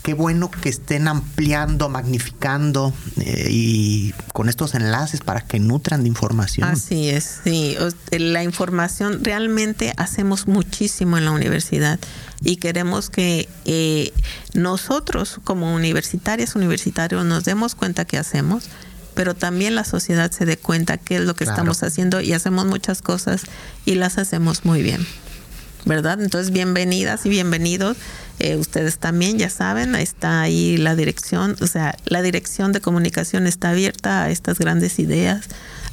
qué bueno que estén ampliando, magnificando eh, y con estos enlaces para que nutran de información. Así es, sí. La información realmente hacemos muchísimo en la universidad y queremos que eh, nosotros como universitarias, universitarios nos demos cuenta que hacemos pero también la sociedad se dé cuenta qué es lo que claro. estamos haciendo y hacemos muchas cosas y las hacemos muy bien. ¿Verdad? Entonces, bienvenidas y bienvenidos. Eh, ustedes también ya saben, está ahí la dirección, o sea, la dirección de comunicación está abierta a estas grandes ideas,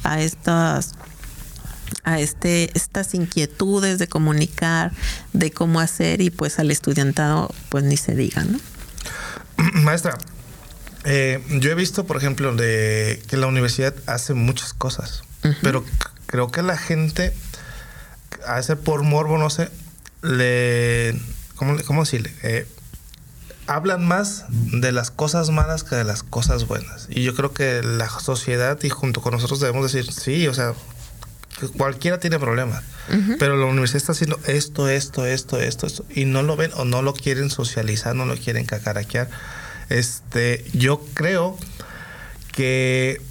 a estas a este estas inquietudes de comunicar, de cómo hacer y pues al estudiantado pues ni se diga, ¿no? Maestra, eh, yo he visto, por ejemplo, de que la universidad hace muchas cosas, uh -huh. pero creo que la gente, a ser por morbo, no sé, le ¿cómo, cómo decirle? Eh, hablan más de las cosas malas que de las cosas buenas. Y yo creo que la sociedad y junto con nosotros debemos decir, sí, o sea, cualquiera tiene problemas. Uh -huh. Pero la universidad está haciendo esto, esto, esto, esto, esto. Y no lo ven o no lo quieren socializar, no lo quieren cacaraquear. Este, yo creo que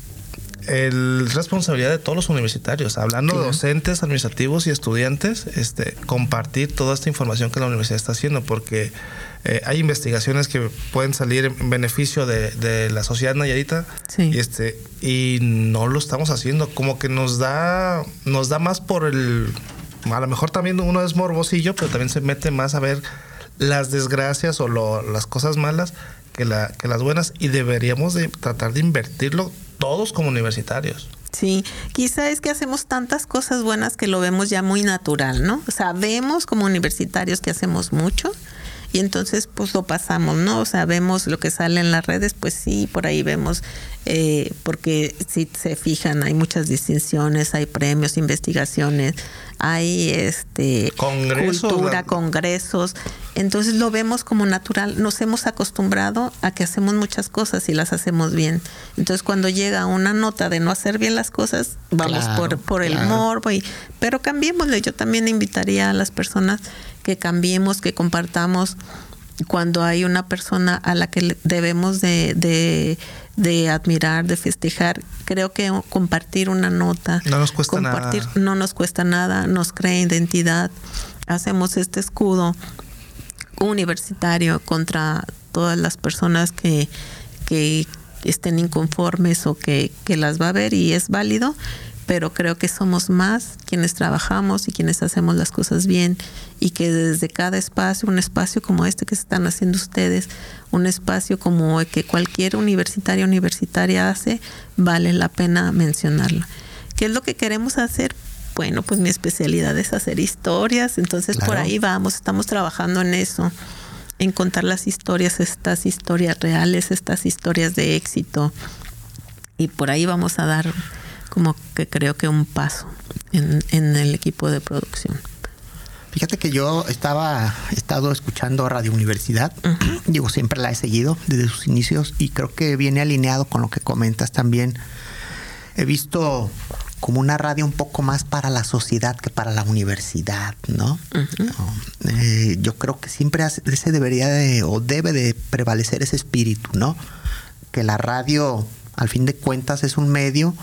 es responsabilidad de todos los universitarios, hablando de docentes, administrativos y estudiantes, este, compartir toda esta información que la universidad está haciendo, porque eh, hay investigaciones que pueden salir en beneficio de, la sociedad nayarita y este y no lo estamos haciendo como que nos da nos da más por el a lo mejor también uno es morbosillo pero también se mete más a ver las desgracias o las cosas malas que, la, que las buenas y deberíamos de tratar de invertirlo todos como universitarios Sí, quizá es que hacemos tantas cosas buenas que lo vemos ya muy natural, ¿no? Sabemos como universitarios que hacemos mucho, y entonces pues lo pasamos, ¿no? O sea, vemos lo que sale en las redes, pues sí, por ahí vemos, eh, porque si se fijan, hay muchas distinciones, hay premios, investigaciones, hay este cultura, congresos, entonces lo vemos como natural, nos hemos acostumbrado a que hacemos muchas cosas y las hacemos bien. Entonces cuando llega una nota de no hacer bien las cosas, vamos por, por el morbo, y, pero cambiémosle, yo también invitaría a las personas que cambiemos, que compartamos cuando hay una persona a la que debemos de, de, admirar, de festejar. Creo que compartir una nota, no nos cuesta compartir, nada. no nos cuesta nada, nos crea identidad. Hacemos este escudo universitario contra todas las personas que, que estén inconformes o que, que las va a ver y es válido pero creo que somos más quienes trabajamos y quienes hacemos las cosas bien y que desde cada espacio, un espacio como este que están haciendo ustedes, un espacio como el que cualquier universitario universitaria hace, vale la pena mencionarlo. ¿Qué es lo que queremos hacer? Bueno, pues mi especialidad es hacer historias, entonces por ahí vamos, estamos trabajando en eso, en contar las historias, estas historias reales, estas historias de éxito. Y por ahí vamos a dar como que creo que un paso en, el equipo de producción. Fíjate que yo estaba, he estado escuchando Radio Universidad, digo, siempre la he seguido desde sus inicios y creo que viene alineado con lo que comentas también. He visto como una radio un poco más para la sociedad que para la universidad, ¿no? Eh, yo creo que siempre ese debería de, o debe de prevalecer ese espíritu, ¿no? Que la radio, al fin de cuentas, es un medio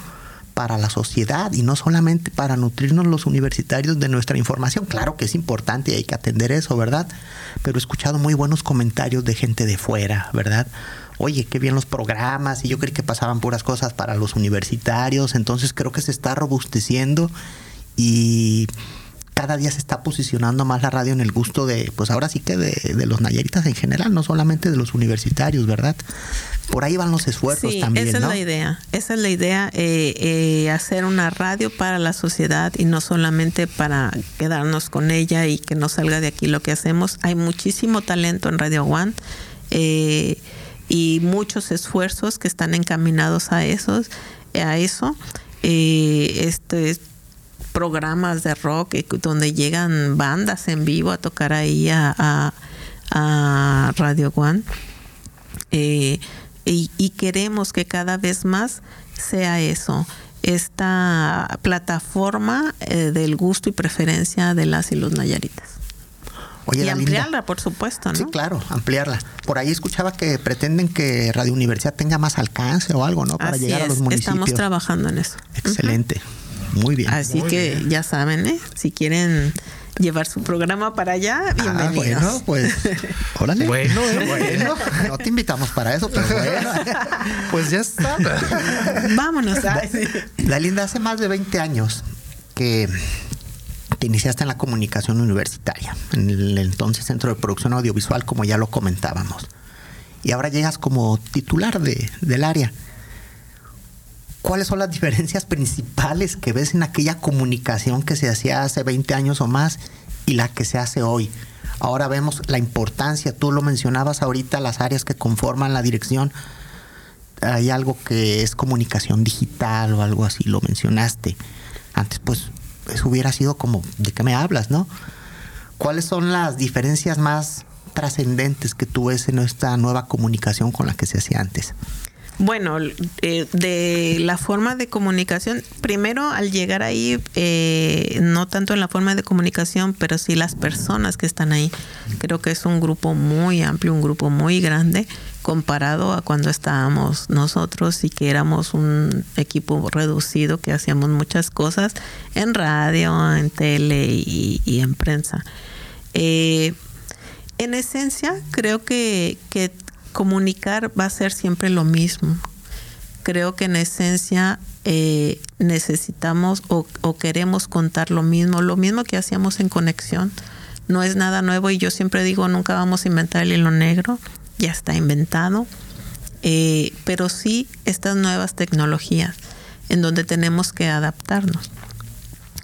para la sociedad y no solamente para nutrirnos los universitarios de nuestra información. Claro que es importante y hay que atender eso, ¿verdad? Pero he escuchado muy buenos comentarios de gente de fuera, ¿verdad? Oye, qué bien los programas y yo creí que pasaban puras cosas para los universitarios, entonces creo que se está robusteciendo y cada día se está posicionando más la radio en el gusto de, pues ahora sí que de, de los nayaritas en general, no solamente de los universitarios, ¿verdad? Por ahí van los esfuerzos sí, también. Esa es la idea, esa es la idea, eh, eh, hacer una radio para la sociedad y no solamente para quedarnos con ella y que no salga de aquí lo que hacemos. Hay muchísimo talento en Radio One eh, y muchos esfuerzos que están encaminados a esos, a eso. este programas de rock donde llegan bandas en vivo a tocar ahí a, a, Radio One. Eh, y, queremos que cada vez más sea eso, esta plataforma eh, del gusto y preferencia de las y los nayaritas. y ampliarla, por supuesto, ¿no? Sí, claro, ampliarla. Por ahí escuchaba que pretenden que Radio Universidad tenga más alcance o algo, ¿no? Para llegar a los municipios. Estamos trabajando en eso. Excelente. Muy bien. Así que ya saben, ¿eh? Si quieren llevar su programa para allá, ah, bienvenidos. bueno, pues, órale. Bueno, eh, bueno. No te invitamos para eso, pero bueno. Pues ya está. Vámonos. La linda, hace más de 20 años que te iniciaste en la comunicación universitaria, en el entonces Centro de Producción Audiovisual, como ya lo comentábamos. Y ahora llegas como titular de, del área. ¿Cuáles son las diferencias principales que ves en aquella comunicación que se hacía hace 20 años o más y la que se hace hoy? Ahora vemos la importancia, tú lo mencionabas ahorita, las áreas que conforman la dirección. Hay algo que es comunicación digital o algo así, lo mencionaste. Antes pues eso hubiera sido como, ¿de qué me hablas, no? ¿Cuáles son las diferencias más trascendentes que tú ves en esta nueva comunicación con la que se hacía antes? Bueno, eh, de la forma de comunicación, primero al llegar ahí, eh, no tanto en la forma de comunicación, pero sí las personas que están ahí. Creo que es un grupo muy amplio, un grupo muy grande comparado a cuando estábamos nosotros y que éramos un equipo reducido que hacíamos muchas cosas en radio, en tele y, en prensa. Eh, en esencia, creo que, que comunicar va a ser siempre lo mismo. Creo que en esencia eh, necesitamos o, queremos contar lo mismo, lo mismo que hacíamos en conexión. No es nada nuevo y yo siempre digo, nunca vamos a inventar el hilo negro, ya está inventado, eh, pero sí estas nuevas tecnologías en donde tenemos que adaptarnos.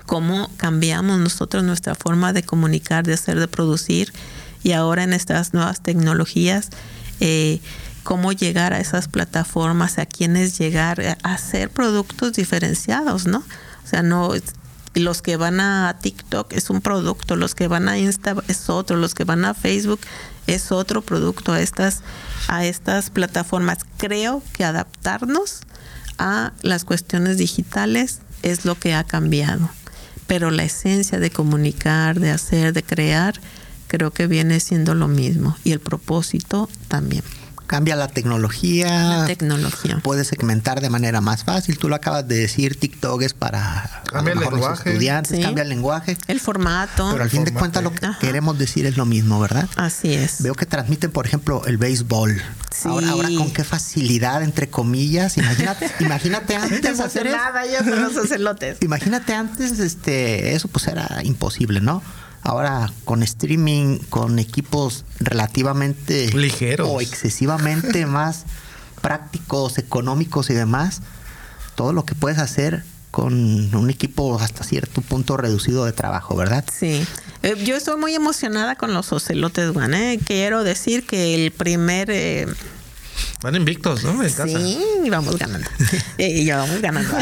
Cómo cambiamos nosotros nuestra forma de comunicar, de hacer, de producir y ahora en estas nuevas tecnologías eh, cómo llegar a esas plataformas, a quiénes llegar, a hacer productos diferenciados, ¿no? O sea, no los que van a TikTok es un producto, los que van a Insta es otro, los que van a Facebook es otro producto a estas a estas plataformas. Creo que adaptarnos a las cuestiones digitales es lo que ha cambiado, pero la esencia de comunicar, de hacer, de crear creo que viene siendo lo mismo y el propósito también. Cambia la tecnología. La tecnología. Puedes segmentar de manera más fácil. Tú lo acabas de decir, TikTok es para cambia el lenguaje. los estudiantes, cambia el lenguaje. El formato. Pero al fin de cuentas lo que queremos decir es lo mismo, ¿verdad? Así es. Veo que transmiten, por ejemplo, el béisbol. Sí. Ahora, ahora con qué facilidad, entre comillas. Imagínate, imagínate antes hacer nada, los ocelotes. Imagínate antes, este, eso pues era imposible, ¿no? Ahora con streaming, con equipos relativamente ligeros o excesivamente más prácticos, económicos y demás, todo lo que puedes hacer con un equipo hasta cierto punto reducido de trabajo, ¿verdad? Sí. Eh, yo estoy muy emocionada con los ocelotes, Juan. ¿eh? Quiero decir que el primer eh, Van invictos, ¿no? En sí, vamos ganando. y ya vamos ganando.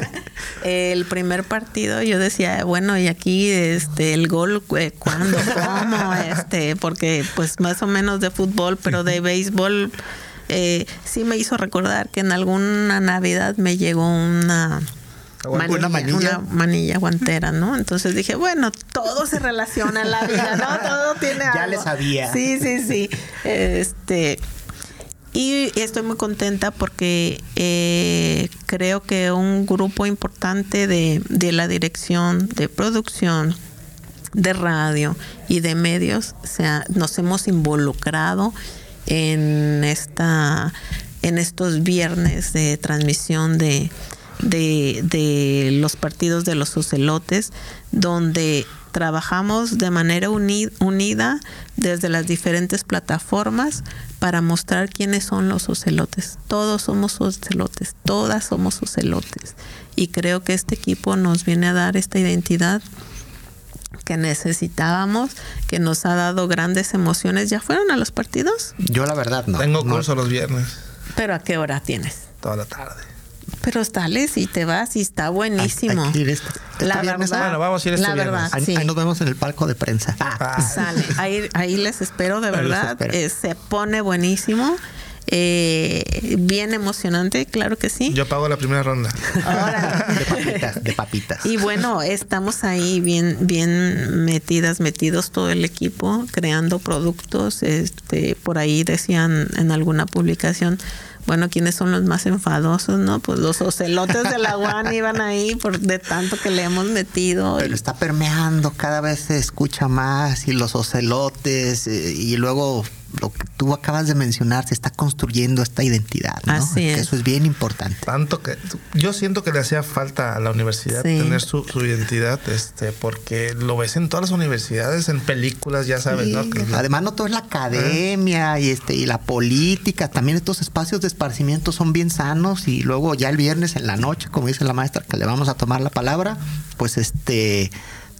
el primer partido yo decía, bueno, y aquí este el gol eh, cuándo, cómo, este, porque pues más o menos de fútbol, pero de béisbol eh, sí me hizo recordar que en alguna Navidad me llegó una Manilla, una manilla. Una manilla guantera, ¿no? Entonces dije, bueno, todo se relaciona en la vida, ¿no? Todo tiene algo. Ya le sabía. Sí, sí, sí. Este, y estoy muy contenta porque eh, creo que un grupo importante de, de, la dirección de producción de radio y de medios nos hemos involucrado en esta en estos viernes de transmisión de, de, de los partidos de los ocelotes donde trabajamos de manera unida desde las diferentes plataformas para mostrar quiénes son los ocelotes. Todos somos ocelotes, todas somos ocelotes. Y creo que este equipo nos viene a dar esta identidad que necesitábamos, que nos ha dado grandes emociones. ¿Ya fueron a los partidos? Yo la verdad no. Tengo curso los viernes. ¿Pero a qué hora tienes? Toda la tarde. Pero sales y te vas y está buenísimo. la verdad, bueno, vamos a ir este la verdad, ahí, nos vemos en el palco de prensa. Ah. Sale. Ahí, ahí les espero, de verdad. Eh, se pone buenísimo. Eh, bien emocionante, claro que sí. Yo pago la primera ronda. de papitas, de papitas. Y bueno, estamos ahí bien, bien metidas, metidos todo el equipo, creando productos. Este, por ahí decían en alguna publicación bueno, ¿quiénes son los más enfadosos, no? Pues los ocelotes de la UAN iban ahí por de tanto que le hemos metido. Pero está permeando, cada vez se escucha más y los ocelotes eh, y luego lo que tú acabas de mencionar, se está construyendo esta identidad, ¿no? Así es. eso es bien importante. Tanto que yo siento que le hacía falta a la universidad tener su, identidad, este, porque lo ves en todas las universidades, en películas, ya sabes, ¿no? Además, no todo es la academia y este y la política, también estos espacios de esparcimiento son bien sanos y luego ya el viernes en la noche, como dice la maestra, que le vamos a tomar la palabra, pues este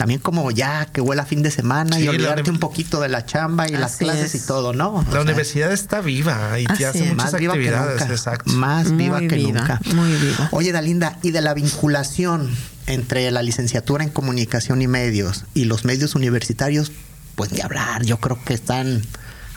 también como ya que huele a fin de semana y olvidarte un poquito de la chamba y las clases y todo, ¿no? la universidad está viva y te hace muchas actividades, exacto. Más viva que nunca. Muy viva. Oye, Dalinda, y de la vinculación entre la licenciatura en comunicación y medios y los medios universitarios, pues ni hablar, yo creo que están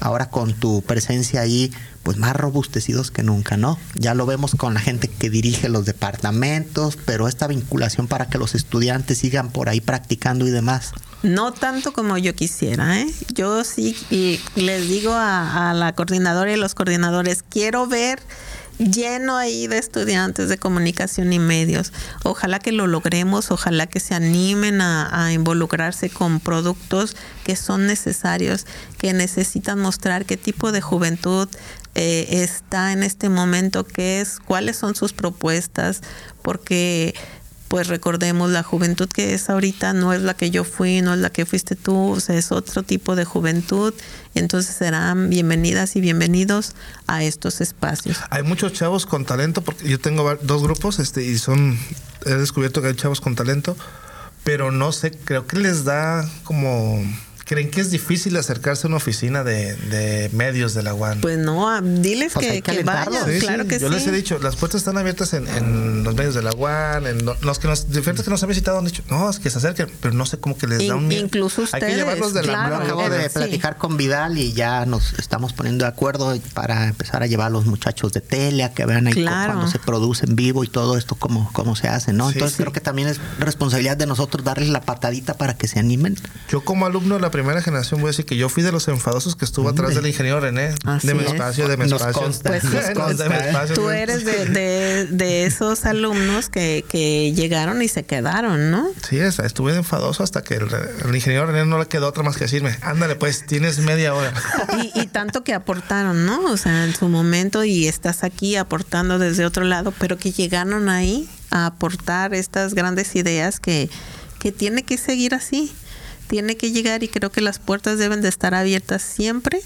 ahora con tu presencia ahí, pues más robustecidos que nunca, ¿no? Ya lo vemos con la gente que dirige los departamentos, pero esta vinculación para que los estudiantes sigan por ahí practicando y demás. No tanto como yo quisiera, ¿eh? Yo sí y les digo a, a la coordinadora y los coordinadores, quiero ver lleno ahí de estudiantes de comunicación y medios. Ojalá que lo logremos, ojalá que se animen a, involucrarse con productos que son necesarios, que necesitan mostrar qué tipo de juventud eh, está en este momento, qué es, cuáles son sus propuestas, porque pues recordemos la juventud que es ahorita no es la que yo fui, no es la que fuiste tú, o sea, es otro tipo de juventud, entonces serán bienvenidas y bienvenidos a estos espacios. Hay muchos chavos con talento, porque yo tengo dos grupos, este, y son, he descubierto que hay chavos con talento, pero no sé, creo que les da como ¿Creen que es difícil acercarse a una oficina de, de medios de la UAN? Pues no, ah, diles pues que, que, que vayan, sí, claro sí. que Yo sí. les he dicho, las puertas están abiertas en, en, los medios de la UAN, en los que nos, diferentes que nos han visitado han dicho, no, es que se acerquen, pero no sé cómo que les In, da un miedo. Incluso ustedes, Hay que llevarlos de claro, la mano. Acabo de platicar con Vidal y ya nos estamos poniendo de acuerdo para empezar a llevar a los muchachos de tele a que vean ahí claro. cuando se produce en vivo y todo esto, cómo, cómo se hace, ¿no? Entonces sí, creo que también es responsabilidad de nosotros darles la patadita para que se animen. Yo como alumno de la primera generación voy a decir que yo fui de los enfadosos que estuvo atrás del ingeniero René. Así de mi es. espacio, de mi Nos espacio. consta. Pues, nos consta. de mi espacio. Tú eres de, de, de esos alumnos que, que, llegaron y se quedaron, ¿no? Sí, es, estuve enfadoso hasta que el, el, ingeniero René no le quedó otra más que decirme, ándale, pues tienes media hora. Y, y, tanto que aportaron, ¿no? O sea, en su momento y estás aquí aportando desde otro lado, pero que llegaron ahí a aportar estas grandes ideas que, que tiene que seguir así tiene que llegar y creo que las puertas deben de estar abiertas siempre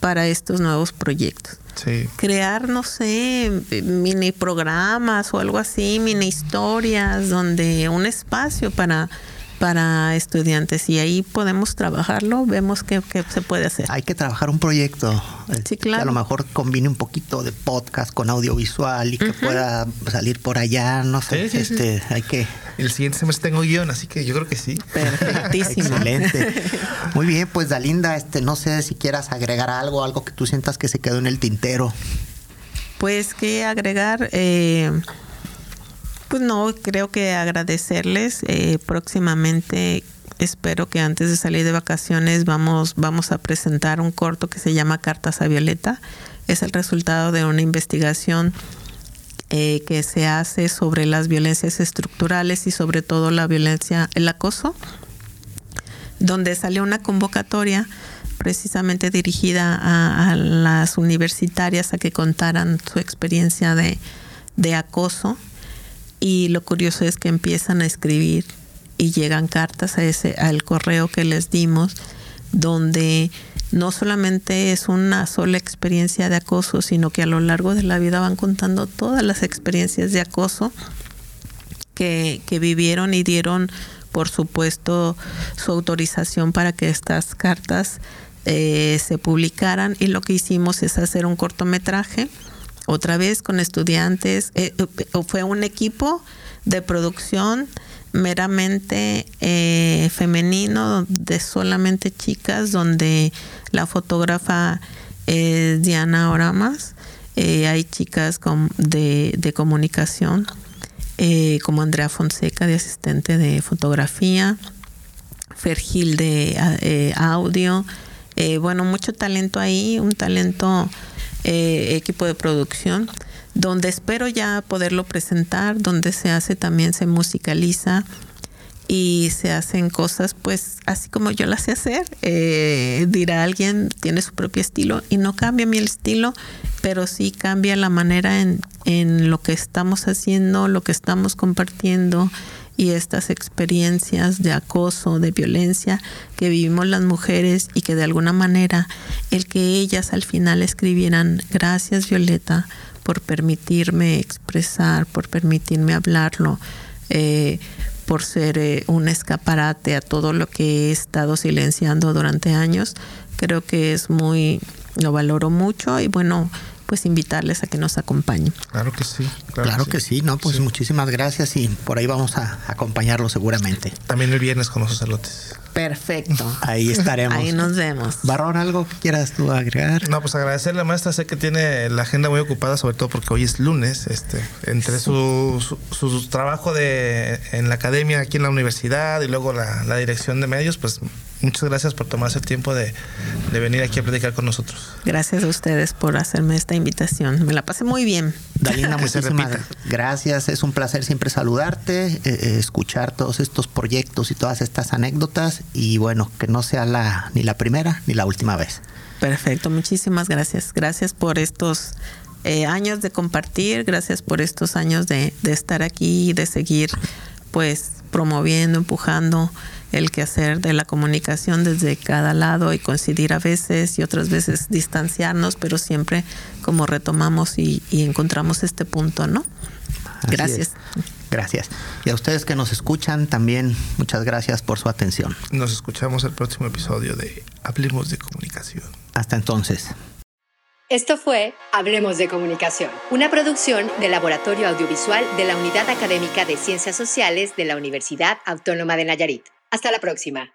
para estos nuevos proyectos. Sí. Crear, no sé, mini programas o algo así, mini historias, donde un espacio para para estudiantes y ahí podemos trabajarlo, vemos que, que, se puede hacer. Hay que trabajar un proyecto sí, claro. que a lo mejor combine un poquito de podcast con audiovisual y que uh -huh. pueda salir por allá, no sé, sí, sí, este, sí. hay que... El siguiente semestre tengo guion, así que yo creo que sí. Perfectísimo. Excelente. Muy bien, pues Dalinda, este, no sé si quieras agregar algo, algo que tú sientas que se quedó en el tintero. Pues que agregar... Eh, pues no, creo que agradecerles. Eh, próximamente espero que antes de salir de vacaciones vamos, vamos a presentar un corto que se llama Cartas a Violeta. Es el resultado de una investigación eh, que se hace sobre las violencias estructurales y sobre todo la violencia, el acoso, donde salió una convocatoria precisamente dirigida a, a las universitarias a que contaran su experiencia de, de acoso y lo curioso es que empiezan a escribir y llegan cartas a ese al correo que les dimos donde no solamente es una sola experiencia de acoso, sino que a lo largo de la vida van contando todas las experiencias de acoso que, que vivieron y dieron, por supuesto, su autorización para que estas cartas eh, se publicaran. Y lo que hicimos es hacer un cortometraje otra vez con estudiantes, eh, fue un equipo de producción meramente eh, femenino, de solamente chicas, donde la fotógrafa es Diana Oramas, eh, hay chicas de, de, comunicación, eh, como Andrea Fonseca, de asistente de fotografía, Fergil de eh, audio, bueno, mucho talento ahí, un talento eh, equipo de producción, donde espero ya poderlo presentar, donde se hace también, se musicaliza y se hacen cosas pues así como yo las sé hacer. Eh, dirá alguien, tiene su propio estilo y no cambia mi estilo, pero sí cambia la manera en, en lo que estamos haciendo, lo que estamos compartiendo y estas experiencias de acoso, de violencia que vivimos las mujeres y que de alguna manera el que ellas al final escribieran gracias Violeta por permitirme expresar, por permitirme hablarlo, eh, por ser eh, un escaparate a todo lo que he estado silenciando durante años, creo que es muy, lo valoro mucho y bueno, pues invitarles a que nos acompañen. Claro que sí. Claro, claro que, sí. que, sí. no, pues sí. muchísimas gracias y por ahí vamos a acompañarlo seguramente. También el viernes con los sacerdotes. Perfecto. Ahí estaremos. Ahí nos vemos. Barrón, ¿algo que quieras tú agregar? No, pues agradecerle a la maestra. Sé que tiene la agenda muy ocupada, sobre todo porque hoy es lunes. Este, entre su, su, su trabajo de, en la academia aquí en la universidad y luego la, la dirección de medios, pues muchas gracias por tomarse el tiempo de, de, venir aquí a platicar con nosotros. Gracias a ustedes por hacerme esta invitación. Me la pasé muy bien. Dalina, muchísimas gracias. Es un placer siempre saludarte, eh, eh, escuchar todos estos proyectos y todas estas anécdotas y bueno, que no sea la ni la primera ni la última vez. Perfecto, muchísimas gracias. Gracias por estos eh, años de compartir, gracias por estos años de, de estar aquí y de seguir pues promoviendo, empujando el quehacer de la comunicación desde cada lado y coincidir a veces y otras veces distanciarnos, pero siempre como retomamos y, y encontramos este punto, ¿no? Así gracias. Es. Gracias. Y a ustedes que nos escuchan también, muchas gracias por su atención. Nos escuchamos el próximo episodio de Hablemos de Comunicación. Hasta entonces. Esto fue Hablemos de Comunicación, una producción del Laboratorio Audiovisual de la Unidad Académica de Ciencias Sociales de la Universidad Autónoma de Nayarit. Hasta la próxima.